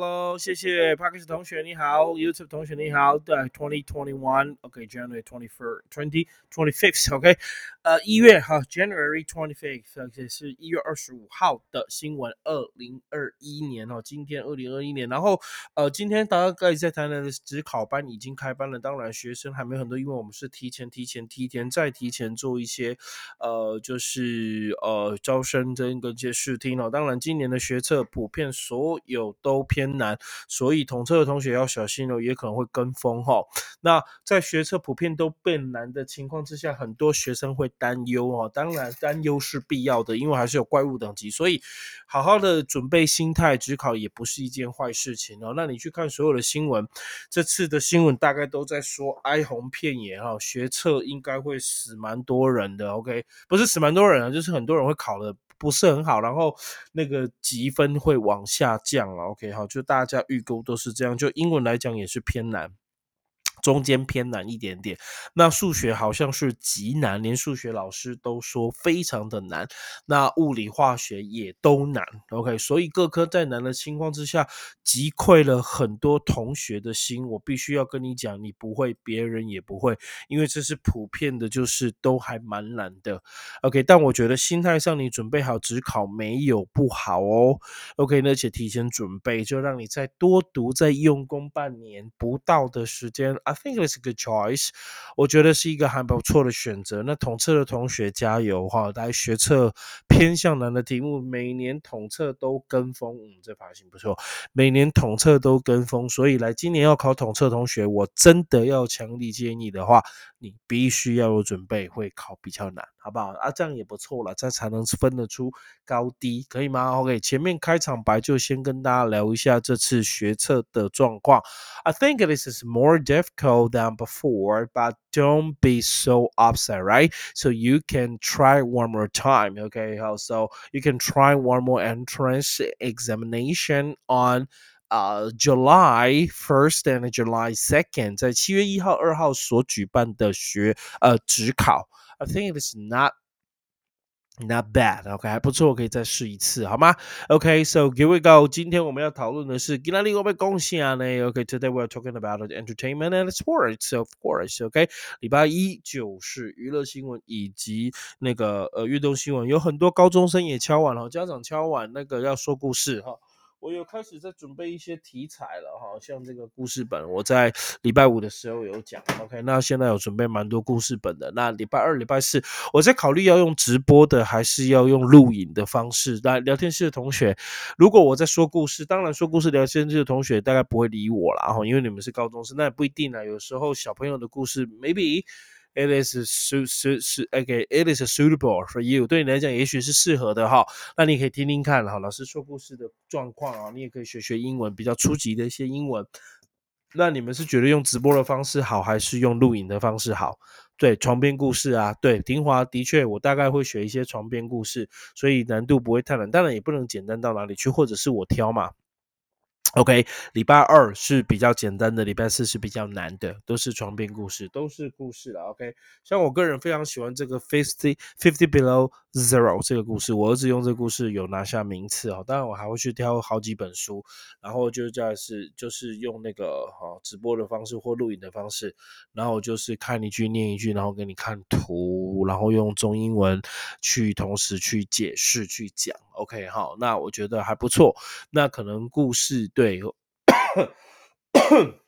Hello，谢谢 Parkes 同学你好，YouTube 同学你好，对，Twenty Twenty One，OK，January Twenty First，Twenty Twenty Fifth，OK，呃，一月哈，January Twenty Fifth，而且是一月二十五号的新闻，二零二一年哦，今天二零二一年，然后呃，今天大概在台南的职考班已经开班了，当然学生还没有很多，因为我们是提前、提前、提前再提前做一些呃，就是呃招生跟跟一些试听哦，当然今年的学测普遍所有都。偏难，所以统测的同学要小心哦，也可能会跟风哈。那在学测普遍都变难的情况之下，很多学生会担忧哦。当然，担忧是必要的，因为还是有怪物等级，所以好好的准备心态，只考也不是一件坏事情哦。那你去看所有的新闻，这次的新闻大概都在说哀鸿遍野哈，学测应该会死蛮多人的。OK，不是死蛮多人啊，就是很多人会考了。不是很好，然后那个积分会往下降了。OK，好，就大家预估都是这样。就英文来讲也是偏难。中间偏难一点点，那数学好像是极难，连数学老师都说非常的难。那物理、化学也都难。OK，所以各科在难的情况之下，击溃了很多同学的心。我必须要跟你讲，你不会，别人也不会，因为这是普遍的，就是都还蛮难的。OK，但我觉得心态上你准备好只考没有不好哦。OK，而且提前准备，就让你再多读、再用功半年不到的时间。I think it's a good choice，我觉得是一个还不错的选择。那统测的同学加油哈！来学测偏向难的题目，每年统测都跟风，嗯，这发型不错。每年统测都跟风，所以来今年要考统测同学，我真的要强力建议的话，你必须要有准备，会考比较难，好不好？啊，这样也不错了，这样才能分得出高低，可以吗？OK，前面开场白就先跟大家聊一下这次学测的状况。I think this is more difficult. than before, but don't be so upset, right? So you can try one more time, okay? So you can try one more entrance examination on uh July first and July second，在七月一号、二号所举办的学呃职考。I think it is not Not bad, OK，还不错，可以再试一次，好吗？OK，so here we go。今天我们要讨论的是，今天我们恭喜啊呢？OK，today we are talking about entertainment and sports, of course。OK，礼拜一就是娱乐新闻以及那个呃运动新闻，有很多高中生也敲碗了，家长敲碗那个要说故事哈。我有开始在准备一些题材了哈，像这个故事本，我在礼拜五的时候有讲，OK，那现在有准备蛮多故事本的。那礼拜二、礼拜四，我在考虑要用直播的，还是要用录影的方式。那聊天室的同学，如果我在说故事，当然说故事聊天室的同学大概不会理我了哈，因为你们是高中生，那也不一定啊。有时候小朋友的故事，maybe。It is su su su OK. It is suitable for you. 对你来讲，也许是适合的哈。那你可以听听看哈，老师说故事的状况啊，你也可以学学英文，比较初级的一些英文。那你们是觉得用直播的方式好，还是用录影的方式好？对，床边故事啊，对，丁华的确，我大概会学一些床边故事，所以难度不会太难，当然也不能简单到哪里去，或者是我挑嘛。OK，礼拜二是比较简单的，礼拜四是比较难的，都是床边故事，都是故事了。OK，像我个人非常喜欢这个 Fifty Fifty Below Zero 这个故事，我儿子用这个故事有拿下名次哦。当然我还会去挑好几本书，然后就在是就是用那个哈直播的方式或录影的方式，然后就是看一句念一句，然后给你看图，然后用中英文去同时去解释去讲。OK，好，那我觉得还不错。那可能故事对，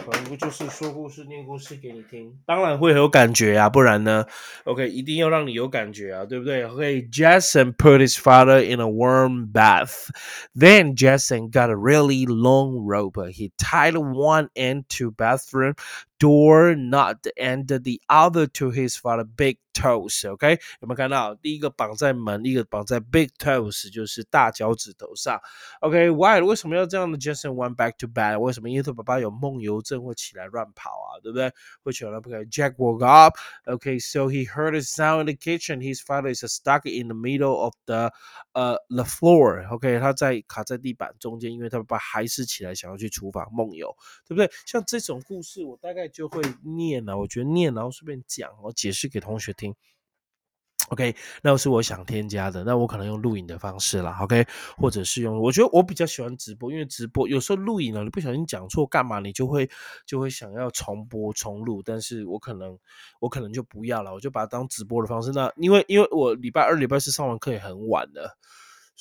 好，可能就是说故事、念故事给你听，当然会有感觉啊，不然呢？OK，一定要让你有感觉啊，对不对？OK，Jason put his father in a warm bath. Then Jason got a really long rope. He tied one end to bathroom door not and the other to his father big toes. OK，有没有看到？第一个绑在门，一个绑在 big toes，就是大脚趾头上。OK，why？为什么要这样的？Jason went back to bed。为什么？因为他爸爸有梦游症，会起来乱跑啊，对不对？会起来不可以。Jack woke up. Okay, so he heard a sound in the kitchen. His father is stuck in the middle of the uh the floor. OK，他在卡在地板中间，因为他爸爸还是起来想要去厨房梦游，对不对？像这种故事，我大概。 就会念了，我觉得念，然后顺便讲，我解释给同学听。OK，那是我想添加的，那我可能用录影的方式啦 OK，或者是用，我觉得我比较喜欢直播，因为直播有时候录影呢，你不小心讲错干嘛，你就会就会想要重播重录，但是我可能我可能就不要了，我就把它当直播的方式。那因为因为我礼拜二、礼拜四上完课也很晚了。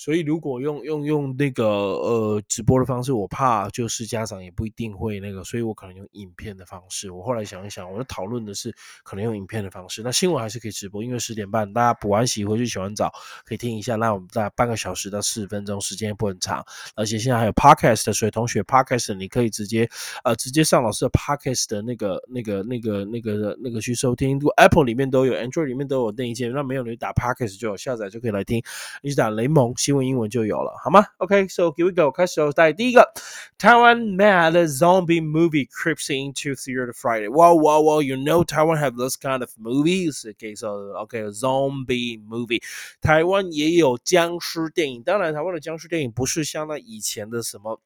所以如果用用用那个呃直播的方式，我怕就是家长也不一定会那个，所以我可能用影片的方式。我后来想一想，我就讨论的是可能用影片的方式。那新闻还是可以直播，因为十点半大家补完习回去洗完澡可以听一下。那我们大概半个小时到四十分钟，时间也不很长。而且现在还有 podcast，所以同学 podcast 你可以直接呃直接上老师的 podcast 的那个那个那个那个那个去收听。如果 Apple 里面都有，Android 里面都有那一件，那没有你打 podcast 就有下载就可以来听。你打雷蒙。新闻英文就有了，好吗？OK，so here we go，开始哦。在第一个，Taiwan mad zombie movie creeps into theater Friday. Well, well, well, You know Taiwan have this kind of movies. Okay, so OK, zombie movie. 台湾也有僵尸电影，当然台湾的僵尸电影不是像那以前的什么。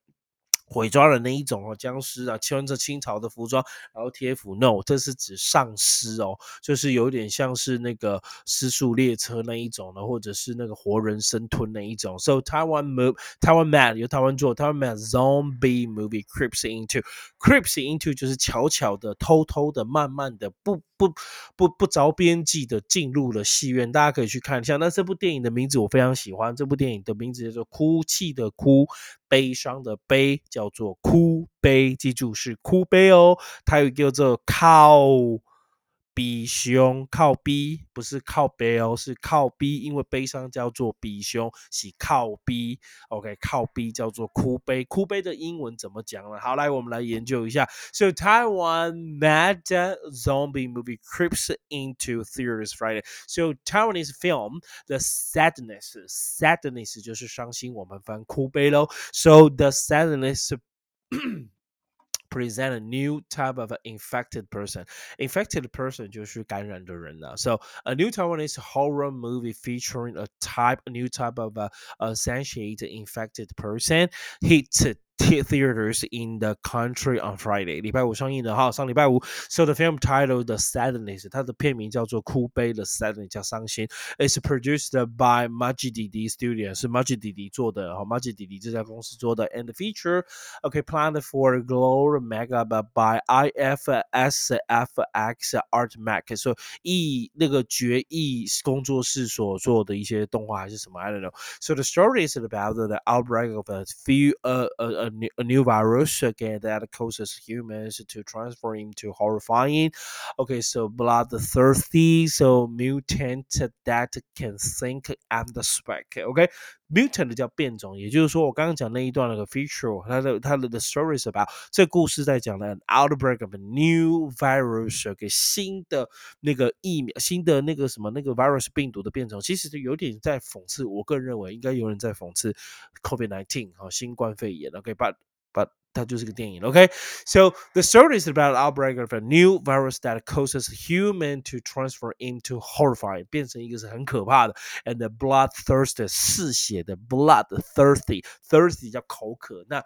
毁装的那一种哦，僵尸啊，穿着清朝的服装，然后贴符。No，这是指丧尸哦，就是有点像是那个失速列车那一种的，或者是那个活人生吞那一种。So Taiwan move, Taiwan mad 由台湾做，Taiwan mad zombie movie creeps into creeps into 就是悄悄的、偷偷的、慢慢的、不不不不着边际的进入了戏院。大家可以去看一下。那这部电影的名字我非常喜欢，这部电影的名字叫做《哭泣的哭》。悲伤的悲叫做哭悲，记住是哭悲哦。它有叫做靠。比胸靠 B 不是靠背哦，是靠 B，因为悲伤叫做比胸，是靠 B，OK，靠 B 叫做哭悲，哭悲的英文怎么讲呢？好，来我们来研究一下。So Taiwan mad zombie movie creeps into theaters Friday. So Taiwanese film The Sadness, Sadness 就是伤心，我们翻哭悲喽。So the Sadness present a new type of infected person. Infected person 就是感染的人了。So a new Taiwanese horror movie featuring a type, a new type of uh, essentiated infected person hit theaters in the country on Friday，礼拜五上映的哈，上礼拜五。So the film titled The Sadness，它的片名叫做哭悲，The Sadness 叫伤心。It's produced by Majid Studio，是 Majid 弟弟做的，哈，Majid 弟弟这家公司做的。And the feature okay planned for Glory Mega by IFSFX Art Mac，所以 E 那个决议工作室所做的一些动画还是什么？I don't know. So the story is about the outbreak of a few uh, uh a, new, a new virus again that causes humans to transform into horrifying. Okay, so bloodthirsty, so mutant that can think and speak. Okay, mutant 叫变种，也就是说我刚刚讲那一段那个 feature，它的它的 the story is about 这故事在讲的 an outbreak of a new virus，给、okay, 新的那个疫苗，新的那个什么那个 virus 病毒的变种，其实有点在讽刺，我个人认为应该有人在讽刺 COVID nineteen 哈新冠肺炎，OK，but but 它就是个电影，OK。So the story is about outbreak of a new virus that causes human to transform into horrifying，变成一个是很可怕的，and the bloodthirsty 嗜血的 bloodthirsty，thirsty 叫口渴，那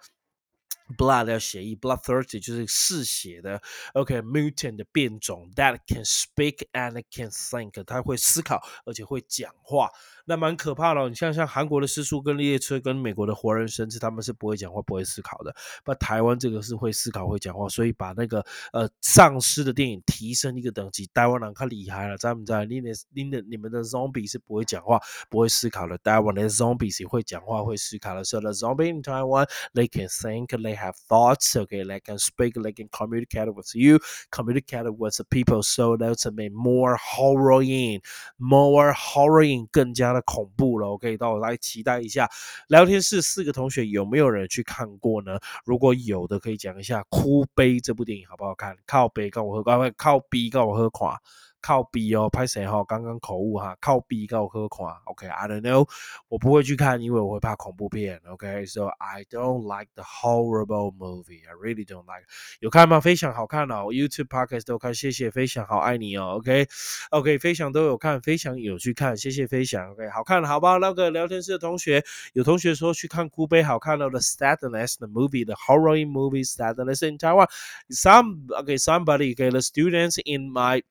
blood 要血液，bloodthirsty 就是嗜血的。OK，mutant、的变种，that can speak and can think，它会思考而且会讲话。那蛮可怕的。你像像韩国的失速跟列车，跟美国的活人生吃，他们是不会讲话、不会思考的。那台湾这个是会思考、会讲话，所以把那个呃丧尸的电影提升一个等级。台湾人可厉害了，在不在？你的、你的、你们的 zombie 是不会讲话、不会思考的。台湾的 zombie 是会讲话、会思考的。So the zombie in Taiwan, they can think, they have thoughts, okay, they can speak, they can communicate with you, communicate with the people. So that's a more horror-ing, more horror-ing 更加的。恐怖了，OK，到我来期待一下。聊天室四个同学有没有人去看过呢？如果有的，可以讲一下《哭悲》这部电影好不好看？靠背，跟我喝，快快靠逼跟我喝垮。靠 B 哦，拍谁哈？刚刚口误哈，靠 B 告喝垮。OK，I don't know，我不会去看，因为我会怕恐怖片。OK，so I don't like the horrible movie. I really don't like. 有看吗？非常好看哦，YouTube podcast 都看，谢谢飞翔，好爱你哦。OK，OK，飞翔都有看，飞翔有去看，谢谢飞翔。OK，好看好吧？那个聊天室的同学，有同学说去看哭悲好看了，The Sadness the movie, the horror movie Sadness in Taiwan. Some OK, somebody, OK, the students in my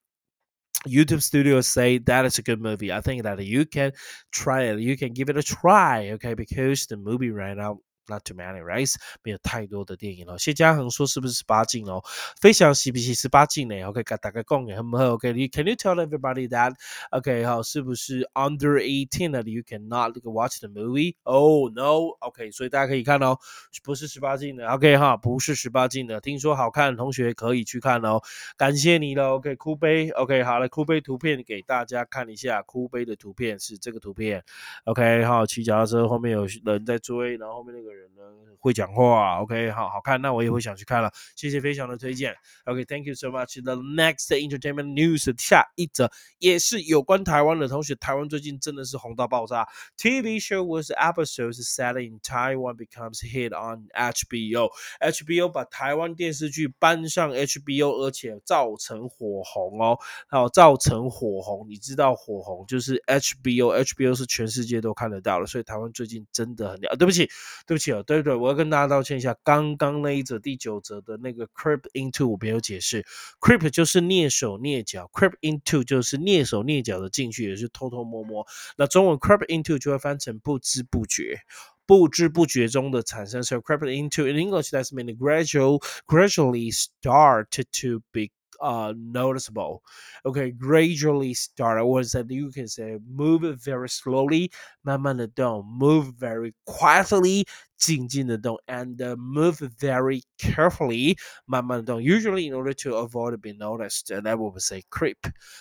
YouTube studios say that is a good movie. I think that you can try it. You can give it a try, okay? Because the movie right now not too many, right？没有太多的电影了。谢嘉恒说是不是十八禁哦？飞翔是不是十八禁呢？OK，大概讲也很不好。OK，Can you tell everybody that OK 好是不是 under eighteen 的？You cannot watch the movie? Oh no. OK，所以大家可以看哦，不是十八禁的。OK 哈，不是十八禁的。听说好看，同学可以去看哦。感谢你了。OK，哭杯。OK，好了，哭杯图片给大家看一下。哭杯的图片是这个图片。OK，好，骑脚踏车后面有人在追，然后后面那个。人人呢会讲话，OK，好好看，那我也会想去看了。谢谢非常的推荐，OK，Thank you so much。The next entertainment news，下一则也是有关台湾的同学，台湾最近真的是红到爆炸。TV show was episodes set in Taiwan becomes hit on HBO。HBO 把台湾电视剧搬上 HBO，而且造成火红哦，好，造成火红。你知道火红就是 HBO，HBO 是全世界都看得到了，所以台湾最近真的很了。对不起，对不起。对对，我要跟大家道歉一下，刚刚那一则第九则的那个 creep into 我没有解释，creep 就是蹑手蹑脚，creep into 就是蹑手蹑脚的进去，也是偷偷摸摸。那中文 creep into 就会翻成不知不觉，不知不觉中的产生。So creep into in English that's mean gradual, gradually start to be uh noticeable. Okay, gradually start, or that you can say move very slowly, 慢慢的动，move very quietly 静静的动，and move very carefully，慢慢的动。Usually, in order to avoid being noticed, and that would say creep,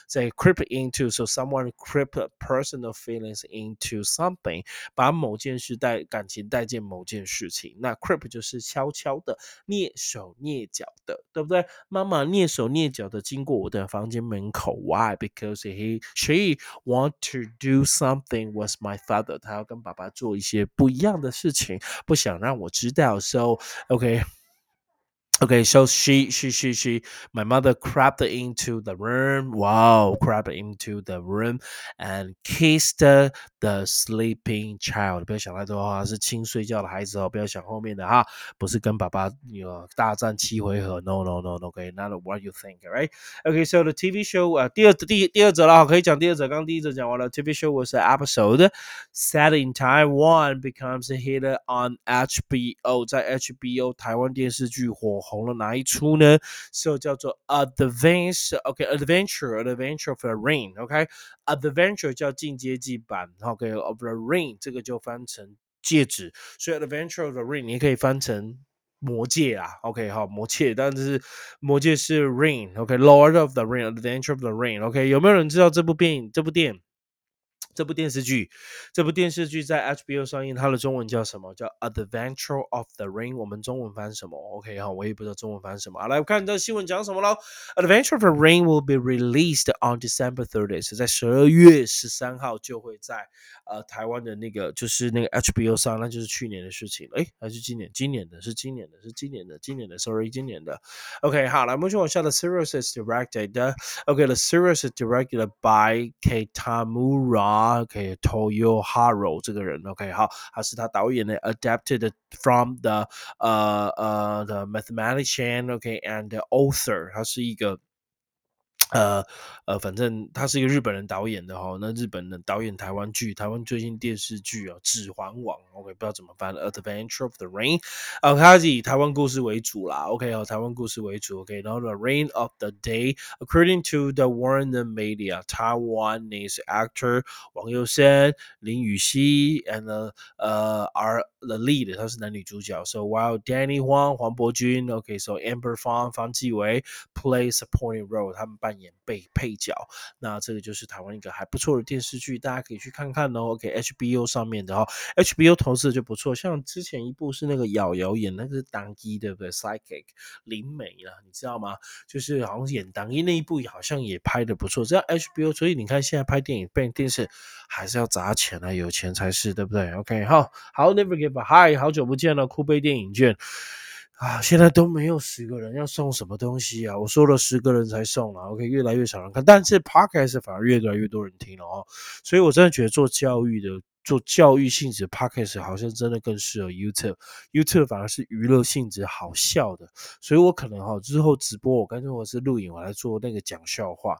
say creep into. So someone creep personal feelings into something，把某件事带感情带进某件事情。那 creep 就是悄悄的、蹑手蹑脚的，对不对？妈妈蹑手蹑脚的经过我的房间门口。Why? Because he she want to do something with my father. 他要跟爸爸做一些不一样的事情。 不想让我知道。So OK。Okay, so she, she, she, she, my mother crept into the room. Wow, crept into the room and kissed the sleeping child. 不要想太多哈，是亲睡觉的孩子哦。不要想后面的哈，不是跟爸爸有大战七回合。No, no, no, no. Okay, not what you think, right? Okay, so the TV show 啊，第二第第二则了，可以讲第二则。刚第一则讲完了。TV show was an episode set in Taiwan becomes a hit on HBO，在 HBO 台湾电视剧火。 红了哪一出呢？是叫做 Adventure，OK，Adventure，Adventure of the Ring，OK，Adventure 叫进阶级版，OK，of the Ring 这个就翻成戒指，所以 Adventure of the Ring 你可以翻成魔戒啊，OK，好，魔戒，但是魔戒是 Ring，OK，Lord of the Ring，Adventure of the Ring，OK，有没有人知道这部电影？这部电影？这部电视剧，这部电视剧在 HBO 上映，它的中文叫什么？叫《Adventure of the Ring》。我们中文翻什么？OK 哈，我也不知道中文翻什么。好，来看这新闻讲什么喽？《Adventure of the Ring》will be released on December thirtieth，在十二月十三号就会在呃台湾的那个就是那个 HBO 上，那就是去年的事情了。哎，还是今年？今年的是今年的，是今年的，今年的，Sorry，今年的。OK，好，来我们就往下的 series is directed。OK，the series is directed by Kitamura。OK Toyo Haro 这个人，OK 好，他是他导演的，adapted from the 呃呃 the mathematician OK and author，他是一个。 呃呃，反正他是一个日本人导演的哈，那日本人导演台湾剧，台湾最近电视剧啊，《指环王》OK，不知道怎么翻，Adventure of the Rain，呃，他是以台湾故事为主啦，OK，哦，台湾故事为主，OK，然后 The Rain of the Day，according to the Warner Media，Taiwanese actor 王佑生、林雨熙，and 呃 are the lead，他是男女主角，So while Danny Huang 黄伯君，OK，So Amber Fang 方季韦 play supporting role，他们扮。演被配角，那这个就是台湾一个还不错的电视剧，大家可以去看看哦。OK，HBO 上面的哈，HBO 投资就不错。像之前一部是那个瑶瑶演那个是当一，对不对？Psychic 林美啦，你知道吗？就是好像演当一那一部，好像也拍的不错。这样 HBO，所以你看现在拍电影、拍电视还是要砸钱啊，有钱才是，对不对？OK，好，好，Never give up，Hi，好久不见了，酷贝电影券。啊，现在都没有十个人要送什么东西啊！我说了十个人才送了，OK，越来越少人看，但是 Podcast 反而越来越多人听了哦。所以我真的觉得做教育的、做教育性质 Podcast 好像真的更适合 YouTube，YouTube 反而是娱乐性质、好笑的。所以我可能哈之后直播，我干脆我是录影，我来做那个讲笑话。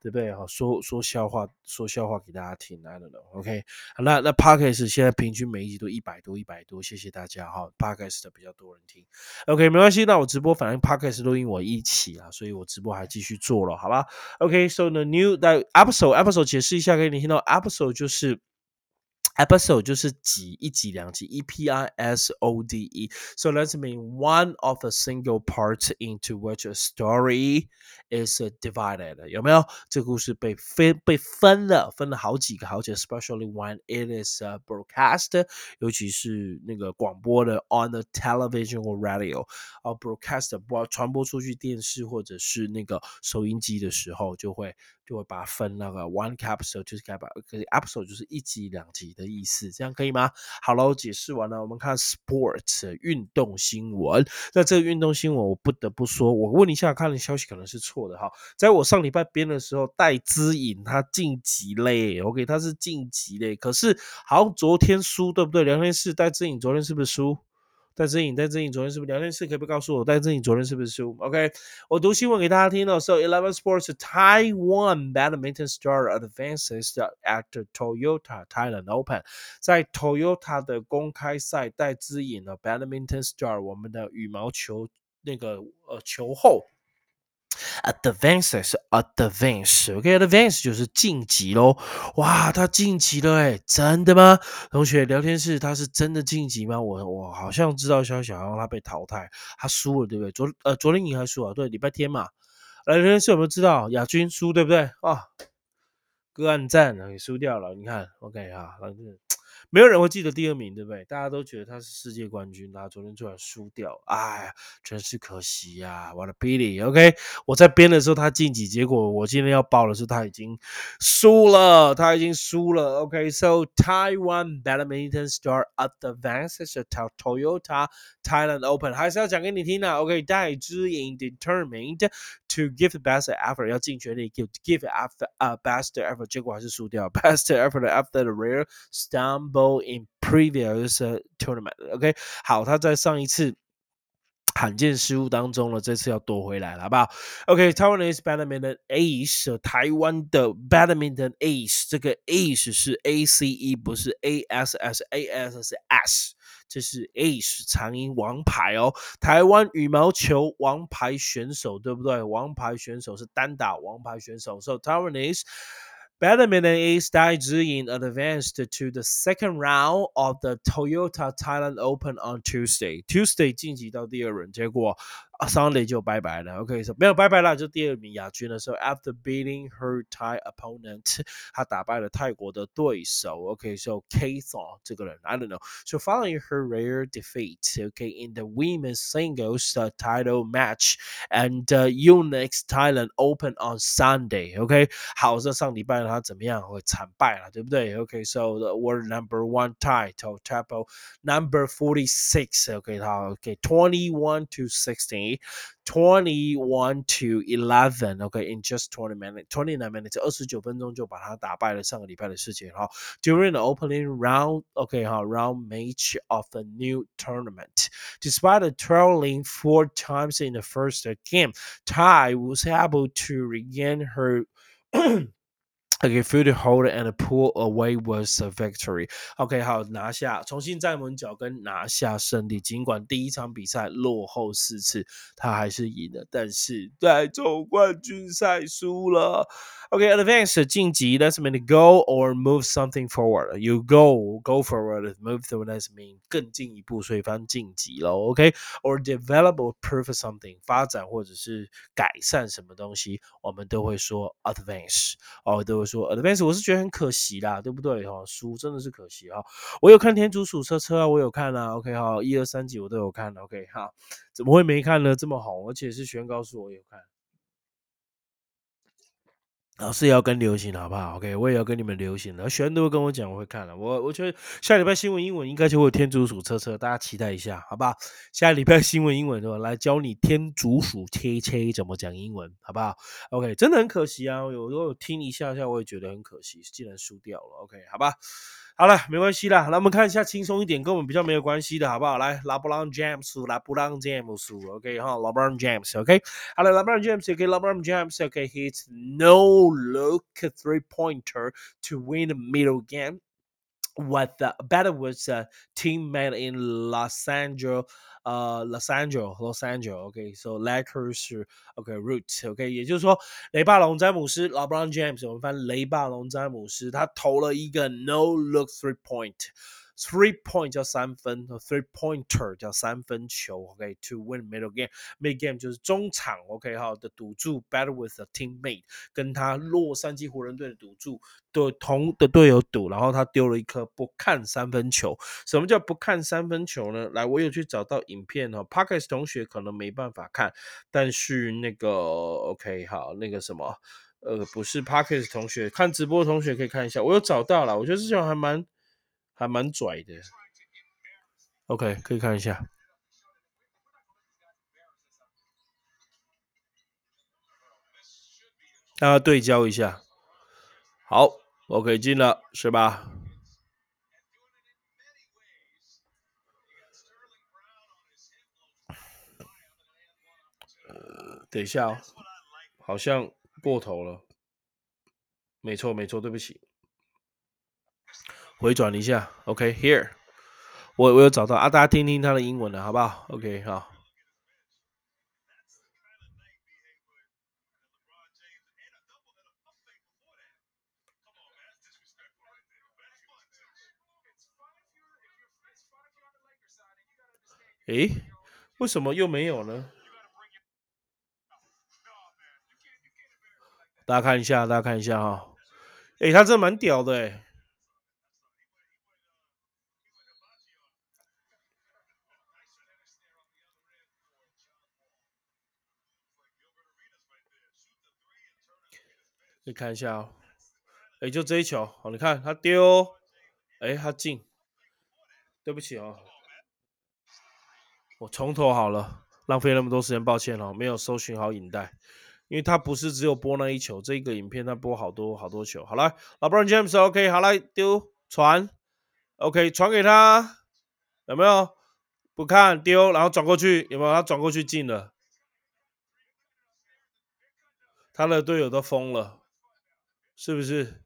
对不对？哈，说说笑话，说笑话给大家听，I don't know。OK，那那 Podcast 现在平均每一集都一百多，一百多，谢谢大家哈。Podcast 的比较多人听，OK，没关系。那我直播反正 Podcast 录音我一起啊，所以我直播还继续做了，好吧？OK，so the new that episode，episode 解释一下给你听到，episode 就是。Episode 就是集一集两集，E P I S O D E。So let's mean one of a single part into which a story is divided。有没有？这个故事被分被分了，分了好几个好几个，especially when it is broadcast，尤其是那个广播的 on the television or radio，啊 broadcast 播传播出去电视或者是那个收音机的时候，就会就会把它分那个 one episode 就是该把，可是 episode 就是一集两集 的意思，这样可以吗？好了，解释完了，我们看 sports 运动新闻。那这个运动新闻，我不得不说，我问一下，看的消息可能是错的哈。在我上礼拜编的时候，戴资颖他晋级嘞，OK，他是晋级嘞，可是好像昨天输，对不对？聊天室戴资颖昨天是不是输？戴志颖，戴志颖昨天是不是聊天室？可以不告诉我，戴志颖昨天是不是输？OK，我读新闻给大家听了。So Eleven Sports Taiwan badminton star advances at Toyota Thailand Open，在 Toyota 的公开赛，戴志颖的 badminton star，我们的羽毛球那个呃球后。Advances, advance, OK, advance 就是晋级喽。哇，他晋级了哎，真的吗？同学，聊天室他是真的晋级吗？我我好像知道消息，好像他被淘汰，他输了，对不对？昨呃昨天赢还输啊？对，礼拜天嘛。聊天室有没有知道亚军输，对不对？啊，个案战也输掉了，你看，OK 啊，那是。没有人会记得第二名，对不对？大家都觉得他是世界冠军，他昨天突然输掉，哎，真是可惜呀！我的 Billy，OK，我在编的时候他晋级，结果我今天要报的是他已经输了，他已经输了。OK，so Taiwan badminton star advances to Toyota Thailand Open，还是要讲给你听的。OK，戴之颖 determined to give the best effort，要尽全力 give give after 啊 best effort，结果还是输掉，best effort after the rare stumble。 In previous tournament. OK，好，他在上一次罕见失误当中了，这次要夺回来了，好不好？OK，Taiwanese badminton ace，台湾的 badminton ace，这个 ace 是 A C E，不是 A S S，A S 是 S，这是 ace 长音王牌哦，台湾羽毛球王牌选手，对不对？王牌选手是单打王牌选手，So Taiwanese。Badminton ace Dai Ziying advanced to the second round of the Toyota Thailand Open on Tuesday. Tuesday 晋级到第二轮，结果 Sunday 就拜拜了。OK，说、so, 没有拜拜了，就第二名亚军的时候，after beating her Thai opponent，他打败了泰国的对手。OK，so、okay, K Thong 这个人，I don't know。So following her rare defeat，OK，in、okay, the women's singles、uh, title match and uh, Unix Thailand Open on Sunday。OK，好，这上礼拜他怎么样？会惨败了，对不对？OK，so、okay, the world number one title title number forty six。OK，他 OK，twenty one to sixteen。 21 to 11, okay, in just 20 minutes, 29 minutes, 二十九分钟就把他打败了。上个礼拜的事情哈。During the opening round, okay, 哈，round match of the new tournament, despite trailing four times in the first game, Tai was able to regain her Okay, field hold and pull away was a victory. OK，好，拿下，重新站稳脚跟，拿下胜利。尽管第一场比赛落后四次，他还是赢了，但是在总冠军赛输了。OK, advance 晋级，That's mean go or move something forward. You go, go forward, move Through，That's mean 更进一步，所以翻晋级了。OK, or develop or improve something 发展或者是改善什么东西，我们都会说 advance 哦，都会。说 advance 我是觉得很可惜啦，对不对哈？输真的是可惜哈。我有看天竺鼠车车啊，我有看啊。OK 哈，一二三集我都有看。OK 哈，怎么会没看呢？这么红，而且是轩告诉我有看。老师也要跟流行，好不好？OK，我也要跟你们流行了。学都会跟我讲，我会看了。我我觉得下礼拜新闻英文应该就会天竺鼠车车，大家期待一下，好不好？下礼拜新闻英文的来教你天竺鼠切切怎么讲英文，好不好？OK，真的很可惜啊，有有听一下下，我也觉得很可惜，竟然输掉了。OK，好吧。好了，没关系啦。来，我们看一下轻松一点，跟我们比较没有关系的，好不好？来，拉布朗 James，拉布朗 James，OK 哈，拉布朗 James，OK。好了，拉布朗 James，OK，拉布朗 James，OK，hits no look three pointer to win the middle game. What the better was a teammate in Los Angeles. 呃，Los Angeles，Los Angeles，OK，so Lakers，OK，Roots，OK，也就是说，雷霸龙詹姆斯，LeBron James，我们翻雷霸龙詹姆斯，他投了一个 No Look Three Point。 Three point 叫三分，three pointer 叫三分球，OK，to win middle game，mid game 就是中场，OK 哈的赌注，battle with a teammate，跟他洛杉矶湖人队的赌注对同的队友赌，然后他丢了一颗不看三分球。什么叫不看三分球呢？来，我有去找到影片哦，Parkes 同学可能没办法看，但是那个 OK 好，那个什么，呃，不是 Parkes 同学看直播的同学可以看一下，我有找到了，我觉得这球还蛮。还蛮拽的，OK，可以看一下，大家对焦一下，好，OK 进了是吧？等一下哦，好像过头了，没错没错，对不起。回转一下，OK，here，我我有找到啊，大家听听他的英文的好不好？OK，好。诶，为什么又没有呢？大家看一下，大家看一下哈。诶，他这蛮屌的诶。你看一下哦，哎，就这一球，好，你看他丢，哎，他进，对不起哦，我从头好了，浪费那么多时间，抱歉哦，没有搜寻好影带，因为他不是只有播那一球，这个影片他播好多好多球，好了，老布朗 James，OK，好来丢传，OK，传给他，有没有？不看丢，然后转过去，有没有？他转过去进了，他的队友都疯了。是不是？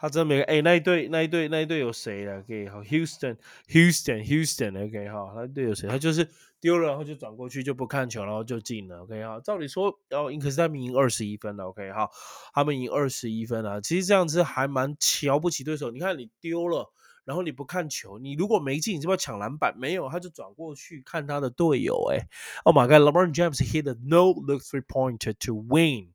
他真没哎，那一队那一队那一队有谁啊？OK，好，Houston，Houston，Houston，OK，哈，那队有谁？他就是丢了，然后就转过去就不看球，然后就进了。OK，哈，照理说，哦，可是他们赢二十一分了。OK，哈，他们赢二十一分了。其实这样子还蛮瞧不起对手。你看你丢了，然后你不看球，你如果没进，你是不是要抢篮板？没有，他就转过去看他的队友。哎，Oh my God，LeBron James hit a no look three pointer to win。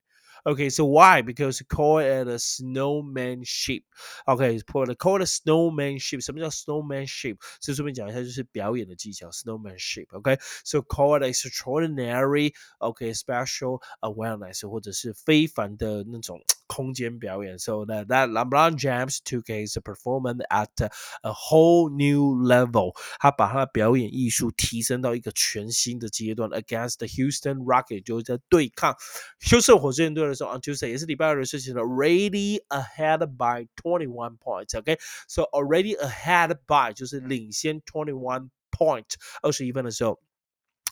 Okay, so why? Because call it a snowmanship. Okay, call it call it snowmanship. 什么叫 snowmanship？这顺便讲一下，就是表演的技巧，snowmanship。OK, so call it extraordinary. OK, special awareness，或者是非凡的那种空间表演。So that that LeBron James took his performance at a whole new level. 他把他的表演艺术提升到一个全新的阶段。Against the Houston Rockets，就是在对抗休斯顿火箭队的。 So on Tuesday 也是礼拜二的事情了。Already ahead by twenty one points. Okay, so already ahead by 就是领先 twenty one point 二十一分的时候。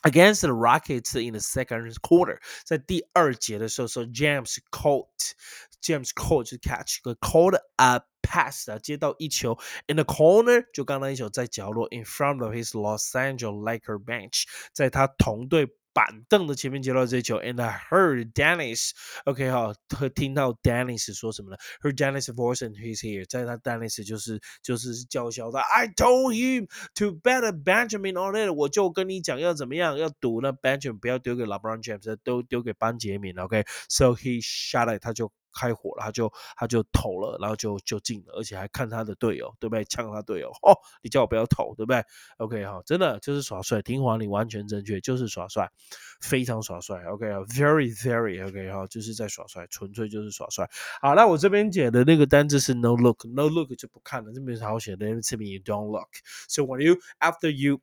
Against the Rockets in the second quarter，在第二节的时候，说 James caught James caught 就 catch 个 caught a pass 啊，接到一球 in the corner，就刚刚一球在角落 in front of his Los Angeles Laker bench，在他同队。 板凳的前面接到这球，and I heard Dennis，OK 哈，会听到 Dennis 说什么呢？Heard Dennis voice and he's here，在他 Dennis 就是就是叫嚣他，I told him to bet Benjamin on it，我就跟你讲要怎么样，要赌那 Benjamin 不要丢给 LeBron James，都丢给班杰明，OK，so he shot it，他就。 开火了，他就他就投了，然后就就进了，而且还看他的队友，对不对？呛他队友，哦，你叫我不要投，对不对？OK 哈，真的就是耍帅，听话你完全正确，就是耍帅，非常耍帅。OK 啊，very very OK 哈，就是在耍帅，纯粹就是耍帅。好，那我这边写的那个单字是 no look，no look 就不看了，这边是好写的，这边 you don't look。So when you after you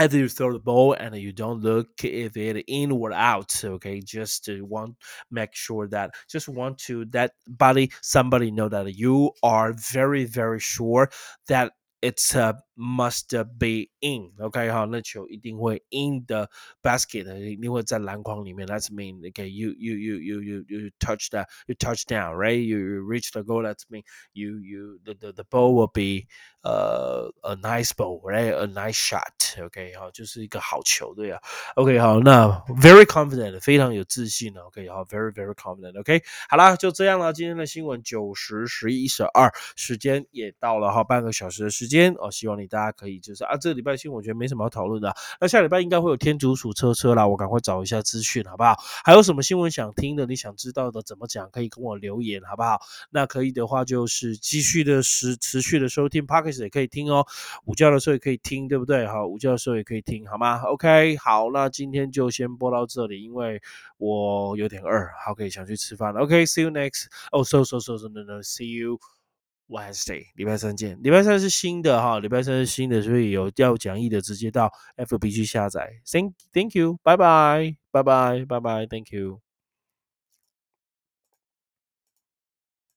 after you throw the ball and you don't look if it in or out okay? Just to want make sure that just want to that body somebody know that you are very very sure that it's a must be in OK 哈，那球一定会 in the basket，一定会在篮筐里面。That's mean OK you you you you you you touch that you touch down right you, you reach the goal. That's mean you you the the, the ball will be uh a nice ball right a nice shot OK 好，就是一个好球对啊。OK 好，那 very confident 非常有自信的 OK 好 very very confident OK 好啦，就这样了。今天的新闻九十十一十二，时间也到了哈，半个小时的时间哦，希望你。 大家可以就是啊，这个礼拜新闻我觉得没什么好讨论的。那下礼拜应该会有天竺鼠车车啦，我赶快找一下资讯，好不好？还有什么新闻想听的？你想知道的怎么讲？可以跟我留言，好不好？那可以的话，就是继续的持持续的收听 p o c k e t 也可以听哦。午觉的时候也可以听，对不对？好，午觉的时候也可以听，好吗？OK，好，那今天就先播到这里，因为我有点饿，好，可以想去吃饭了。OK，see you next。哦，so so so so no no，see you。Wednesday，礼拜三见。礼拜三是新的哈，礼拜三是新的，所以有要讲义的直接到 FB 去下载。Thank thank you，拜拜拜拜拜拜，Thank you。